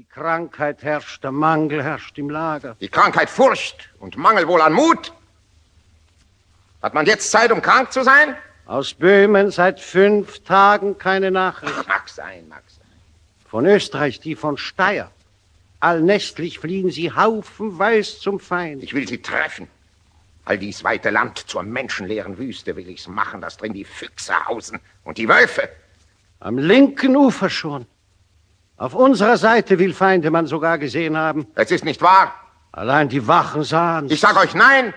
Die Krankheit herrscht, der Mangel herrscht im Lager. Die Krankheit Furcht und Mangel wohl an Mut. Hat man jetzt Zeit, um krank zu sein? Aus Böhmen seit fünf Tagen keine Nachricht. Mag sein, mag sein. Von Österreich, die von Steyr. Allnächtlich fliehen sie haufenweis zum Feind. Ich will sie treffen. All dies weite Land zur menschenleeren Wüste will ich's machen, dass drin die Füchse hausen und die Wölfe. Am linken Ufer schon. Auf unserer Seite will Feinde man sogar gesehen haben. Es ist nicht wahr. Allein die Wachen sahen's. Ich sag euch nein.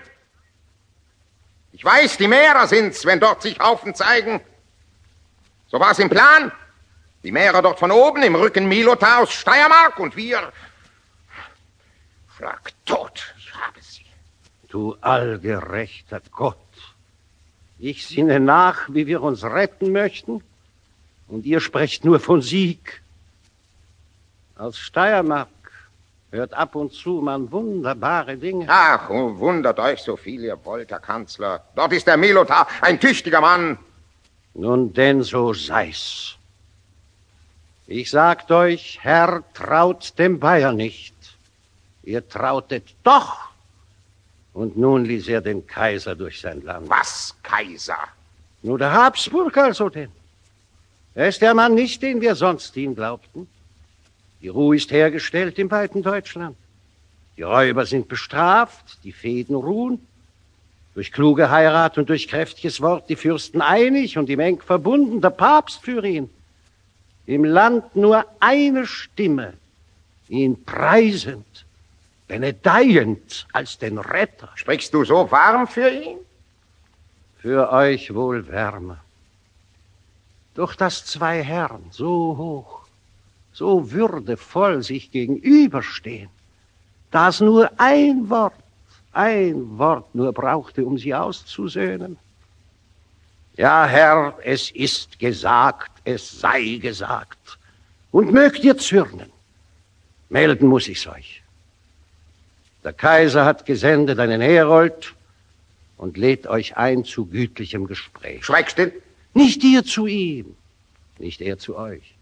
Ich weiß, die Mährer sind's, wenn dort sich Haufen zeigen. So war's im Plan. Die Mährer dort von oben, im Rücken Milota aus Steiermark und wir. Schlag tot, ich habe sie. Du allgerechter Gott. Ich sinne nach, wie wir uns retten möchten, und ihr sprecht nur von Sieg. Aus Steiermark hört ab und zu man wunderbare Dinge. Ach, wundert euch so viel ihr wollt, Herr Kanzler. Dort ist der Milota, ein tüchtiger Mann. Nun denn, so sei's. Ich sagt euch, Herr traut dem Bayer nicht. Ihr trautet doch. Und nun ließ er den Kaiser durch sein Land. Was, Kaiser? Nur der Habsburg also denn. Er ist der Mann nicht, den wir sonst ihm glaubten. Die Ruhe ist hergestellt im weiten Deutschland. Die Räuber sind bestraft, die Fäden ruhen. Durch kluge Heirat und durch kräftiges Wort die Fürsten einig und ihm eng verbunden, der Papst für ihn. Im Land nur eine Stimme, ihn preisend, benedeiend als den Retter. Sprichst du so warm für ihn? Für euch wohl wärmer. Doch dass zwei Herren so hoch, so würdevoll sich gegenüberstehen, dass nur ein Wort, ein Wort nur brauchte, um sie auszusöhnen. Ja, Herr, es ist gesagt, es sei gesagt. Und mögt ihr zürnen. Melden muss ich's euch. Der Kaiser hat gesendet einen Herold und lädt euch ein zu gütlichem Gespräch. Schweig still. Nicht ihr zu ihm, nicht er zu euch.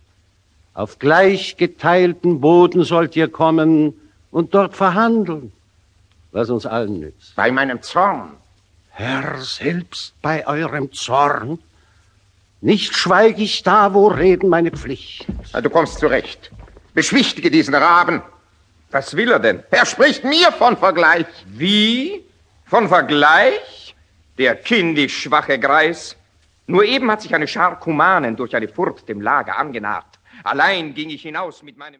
Auf gleich geteilten Boden sollt ihr kommen und dort verhandeln, was uns allen nützt. Bei meinem Zorn. Herr, selbst bei eurem Zorn, nicht schweig ich da, wo reden meine Pflicht. Na, Du kommst zurecht. Beschwichtige diesen Raben. Was will er denn? Er spricht mir von Vergleich. Wie? Von Vergleich? Der kindisch schwache Greis. Nur eben hat sich eine Schar Kumanen durch eine Furt dem Lager angenarrt. Allein ging ich hinaus mit meinem...